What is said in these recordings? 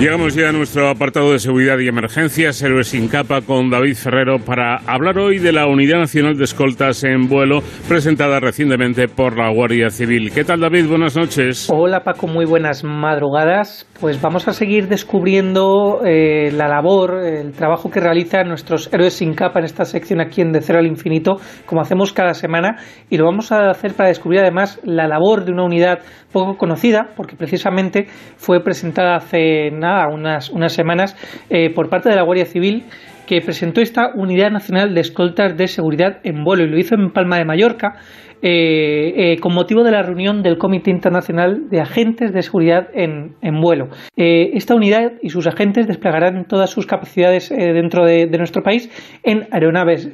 Llegamos ya a nuestro apartado de seguridad y emergencias, Héroes sin capa, con David Ferrero, para hablar hoy de la Unidad Nacional de Escoltas en Vuelo, presentada recientemente por la Guardia Civil. ¿Qué tal, David? Buenas noches. Hola, Paco. Muy buenas madrugadas. Pues vamos a seguir descubriendo eh, la labor, el trabajo que realizan nuestros héroes sin capa en esta sección aquí en De Cero al Infinito, como hacemos cada semana, y lo vamos a hacer para descubrir además la labor de una unidad poco conocida, porque precisamente fue presentada hace nada, unas, unas semanas, eh, por parte de la Guardia Civil que presentó esta Unidad Nacional de Escoltas de Seguridad en Vuelo y lo hizo en Palma de Mallorca eh, eh, con motivo de la reunión del Comité Internacional de Agentes de Seguridad en, en Vuelo. esta unidad y sus agentes desplegarán todas sus capacidades dentro de, de, nuestro país en aeronaves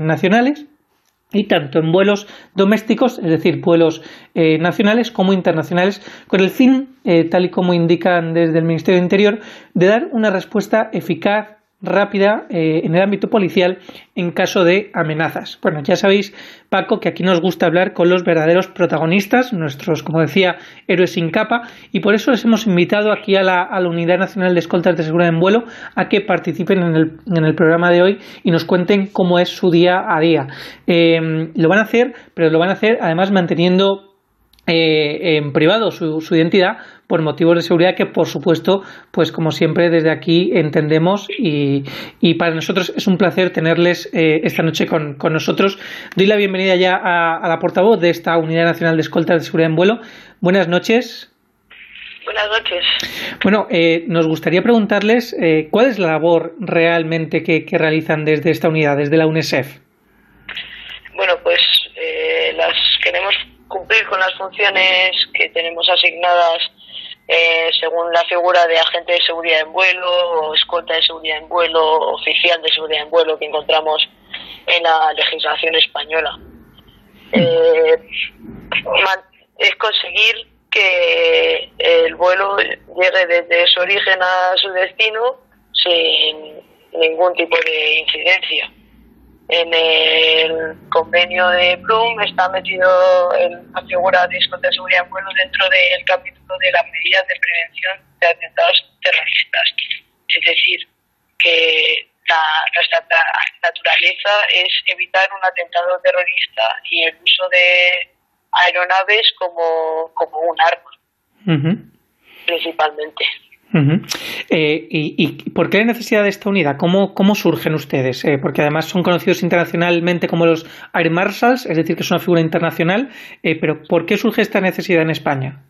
nacionales y tanto en vuelos domésticos, es decir, vuelos eh, nacionales como internacionales, con el fin, eh, tal y como indican desde el Ministerio de Interior, de dar una respuesta eficaz, rápida eh, en el ámbito policial en caso de amenazas. Bueno, ya sabéis, Paco, que aquí nos gusta hablar con los verdaderos protagonistas, nuestros, como decía, héroes sin capa, y por eso les hemos invitado aquí a la, Unidad Nacional de Escoltas de Seguridad en Vuelo a que participen en el, en el programa de hoy y nos cuenten cómo es su día a día. Eh, lo van a hacer, pero lo van a hacer además manteniendo eh, en privado su, identidad por motivos de seguridad que por supuesto pues como siempre desde aquí entendemos y, para nosotros es un placer tenerles eh, esta noche con, nosotros doy la bienvenida ya a, la portavoz de esta Unidad Nacional de Escoltas de Seguridad en Vuelo buenas noches Buenas noches. Bueno, eh, nos gustaría preguntarles cuál es la labor realmente que, que, realizan desde esta unidad, desde la UNESEF. Bueno, pues cumplir con las funciones que tenemos asignadas eh, según la figura de agente de seguridad en vuelo o escolta de seguridad en vuelo, oficial de seguridad en vuelo que encontramos en la legislación española. Eh, es conseguir que el vuelo llegue desde su origen a su destino sin ningún tipo de incidencia en el convenio de Plum está metido la figura de escolta de seguridad en vuelo dentro del capítulo de las medidas de prevención de atentados terroristas. Es decir, que la, nuestra naturaleza es evitar un atentado terrorista y el uso de aeronaves como, como un arma, principalmente. Eh, y, por qué la necesidad de esta unidad? ¿Cómo, cómo surgen ustedes? Eh, porque además son conocidos internacionalmente como los Air Marshals, es decir, que es una figura internacional, eh, pero ¿por qué surge esta necesidad en España?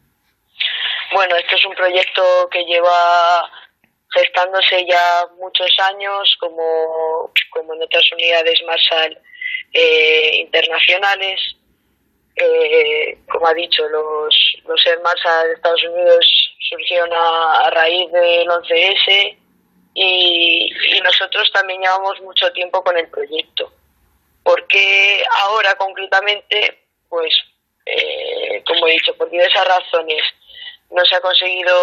Bueno, esto es un proyecto que lleva gestándose ya muchos años, como, como en otras unidades Marshall internacionales. Como ha dicho, los, los Air Marshall de Estados Unidos surgieron a, raíz del 11S y, nosotros también llevamos mucho tiempo con el proyecto. porque ahora concretamente? Pues, eh, como he dicho, por diversas razones no se ha conseguido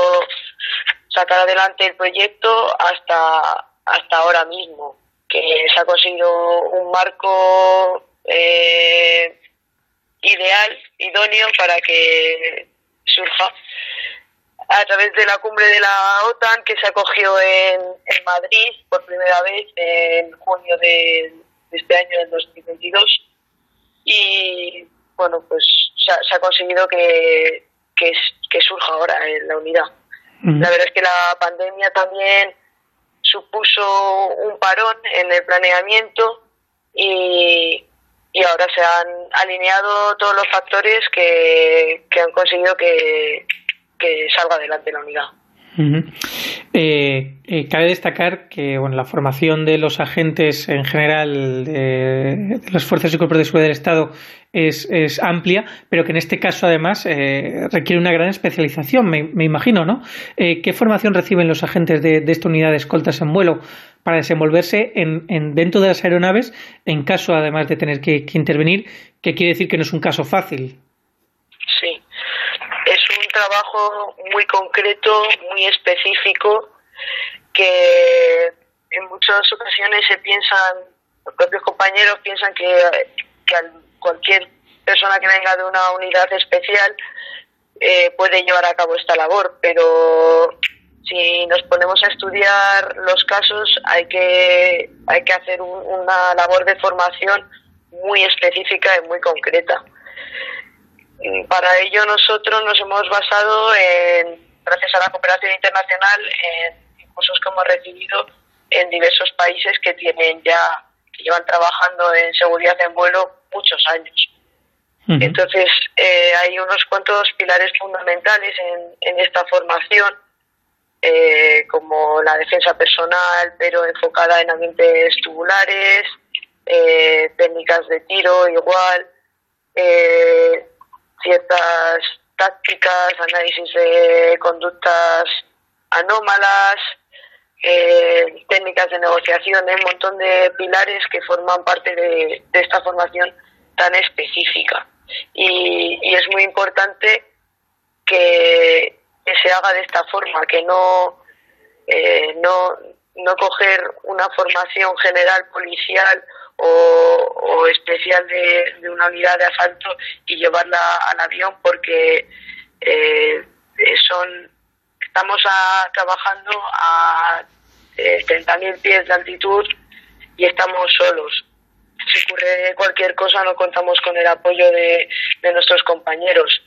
sacar adelante el proyecto hasta, hasta ahora mismo, que se ha conseguido un marco eh, ideal, idóneo para que surja a través de la cumbre de la OTAN que se acogió en, en Madrid por primera vez en junio de, este año, del 2022. Y bueno, pues se ha, conseguido que, que, surja ahora en la unidad. La verdad es que la pandemia también supuso un parón en el planeamiento y, y ahora se han alineado todos los factores que, que han conseguido que, que salga adelante la unidad. Eh, eh, cabe destacar que bueno, la formación de los agentes en general de, las fuerzas y cuerpos de seguridad del Estado es, es, amplia, pero que en este caso además eh, requiere una gran especialización, me, imagino, ¿no? ¿Qué formación reciben los agentes de, esta unidad de escoltas en vuelo para desenvolverse en, en, dentro de las aeronaves en caso además de tener que, que intervenir, que quiere decir que no es un caso fácil? Sí, trabajo muy concreto, muy específico, que en muchas ocasiones se piensan, los propios compañeros piensan que, cualquier persona que venga de una unidad especial eh, puede llevar a cabo esta labor, pero si nos ponemos a estudiar los casos hay que, hay que hacer una labor de formación muy específica y muy concreta. Para ello nosotros nos hemos basado en, gracias a la cooperación internacional, en cursos que hemos recibido en diversos países que tienen ya, que llevan trabajando en seguridad en vuelo muchos años. Entonces, eh, hay unos cuantos pilares fundamentales en, en esta formación, eh, como la defensa personal, pero enfocada en ambientes tubulares, eh, técnicas de tiro igual, eh, ciertas tácticas, análisis de conductas anómalas, eh, técnicas de negociación, un montón de pilares que forman parte de, esta formación tan específica. Y, es muy importante que, se haga de esta forma, que no, eh, no, no coger una formación general policial o, especial de, una unidad de asalto y llevarla al avión porque eh, son estamos trabajando a eh, 30.000 pies de altitud y estamos solos. Si ocurre cualquier cosa no contamos con el apoyo de, nuestros compañeros.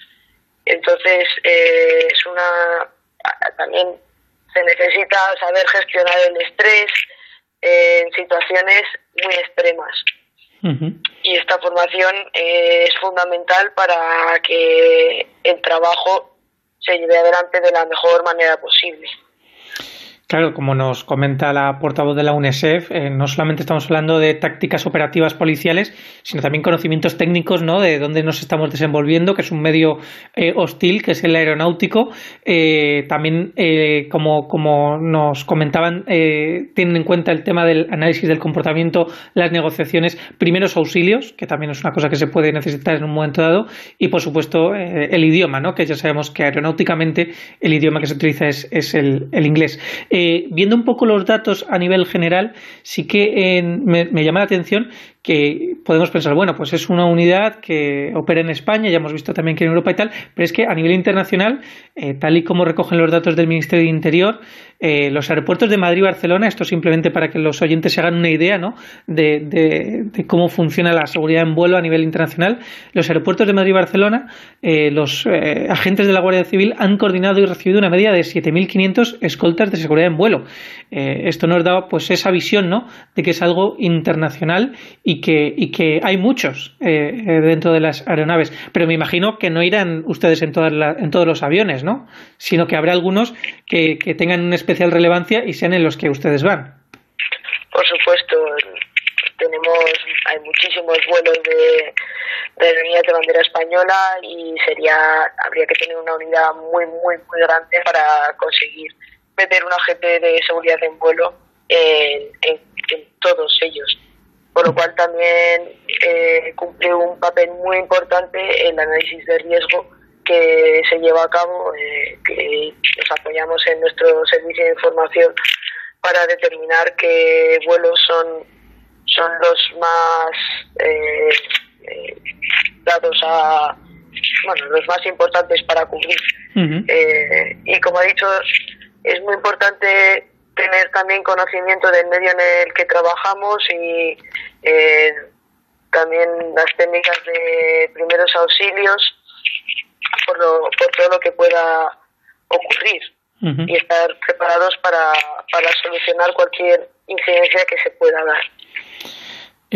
Entonces eh, es una también se necesita saber gestionar el estrés, en situaciones muy extremas. Y esta formación es fundamental para que el trabajo se lleve adelante de la mejor manera posible. Claro, como nos comenta la portavoz de la UNESEF, eh, no solamente estamos hablando de tácticas operativas policiales, sino también conocimientos técnicos, ¿no? De dónde nos estamos desenvolviendo, que es un medio eh, hostil, que es el aeronáutico. Eh, también, como, como nos comentaban, tienen en cuenta el tema del análisis del comportamiento, las negociaciones, primeros auxilios, que también es una cosa que se puede necesitar en un momento dado, y por supuesto el idioma, ¿no? Que ya sabemos que aeronáuticamente el idioma que se utiliza es, es el, el inglés. Viendo un poco los datos a nivel general, sí que me, me, llama la atención que podemos pensar, bueno, pues es una unidad que opera en España, ya hemos visto también que en Europa y tal, pero es que a nivel internacional, eh, tal y como recogen los datos del Ministerio de Interior, eh, los aeropuertos de Madrid y Barcelona, esto simplemente para que los oyentes se hagan una idea ¿no? de, cómo funciona la seguridad en vuelo a nivel internacional, los aeropuertos de Madrid y Barcelona, eh, los agentes de la Guardia Civil han coordinado y recibido una media de 7.500 escoltas de seguridad en vuelo. esto nos da pues esa visión ¿no? de que es algo internacional y y que, y que hay muchos eh, eh, dentro de las aeronaves. Pero me imagino que no irán ustedes en, todas en todos los aviones, ¿no? Sino que habrá algunos que, que tengan una especial relevancia y sean en los que ustedes van. Por supuesto, tenemos, hay muchísimos vuelos de, de unidad de bandera española y sería, habría que tener una unidad muy, muy, muy grande para conseguir meter un agente de seguridad en vuelo en, en todos ellos por lo cual también eh, cumple un papel muy importante el análisis de riesgo que se lleva a cabo, eh, que nos apoyamos en nuestro servicio de información para determinar qué vuelos son, son los más eh, eh, dados a, bueno, los más importantes para cubrir. y como ha dicho, es muy importante tener también conocimiento del medio en el que trabajamos y eh, también las técnicas de primeros auxilios por, por todo lo que pueda ocurrir y estar preparados para, para solucionar cualquier incidencia que se pueda dar.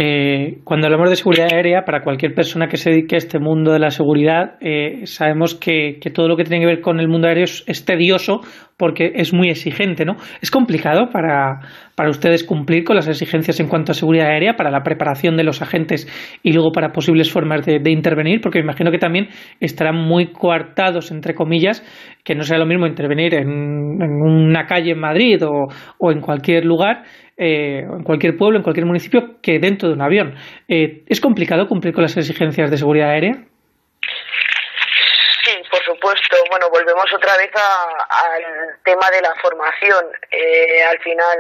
Eh, cuando hablamos de seguridad aérea, para cualquier persona que se dedique a este mundo de la seguridad, eh, sabemos que, todo lo que tiene que ver con el mundo aéreo es, tedioso porque es muy exigente, ¿no? Es complicado para, para, ustedes cumplir con las exigencias en cuanto a seguridad aérea, para la preparación de los agentes y luego para posibles formas de, intervenir, porque me imagino que también estarán muy coartados, entre comillas, que no sea lo mismo intervenir en, una calle en Madrid o, o en cualquier lugar eh, en cualquier pueblo, en cualquier municipio, que dentro de un avión. Eh, ¿Es complicado cumplir con las exigencias de seguridad aérea? Sí, por supuesto. Bueno, volvemos otra vez al tema de la formación. Eh, al final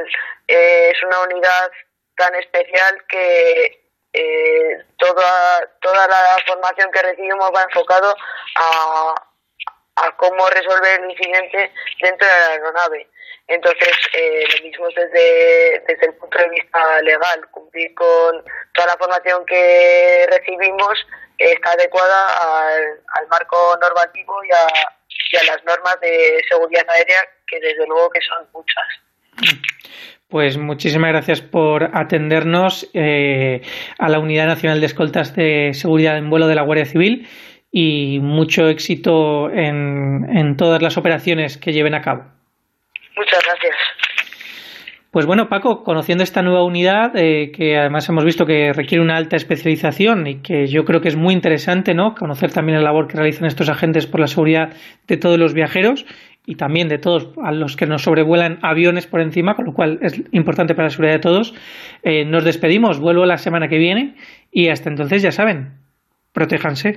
es una unidad tan especial que toda, toda la formación que recibimos va enfocado a, a cómo resolver el incidente dentro de la aeronave. Entonces, eh, lo mismo desde, desde el punto de vista legal, cumplir con toda la formación que recibimos está adecuada al, marco normativo y a, las normas de seguridad aérea, que desde luego que son muchas. Pues muchísimas gracias por atendernos eh, a la Unidad Nacional de Escoltas de Seguridad en Vuelo de la Guardia Civil y mucho éxito en, en todas las operaciones que lleven a cabo. Muchas gracias. Pues bueno, Paco, conociendo esta nueva unidad, eh, que además hemos visto que requiere una alta especialización y que yo creo que es muy interesante, ¿no? Conocer también la labor que realizan estos agentes por la seguridad de todos los viajeros y también de todos a los que nos sobrevuelan aviones por encima, con lo cual es importante para la seguridad de todos. Eh, nos despedimos, vuelvo la semana que viene y hasta entonces ya saben, protéjanse.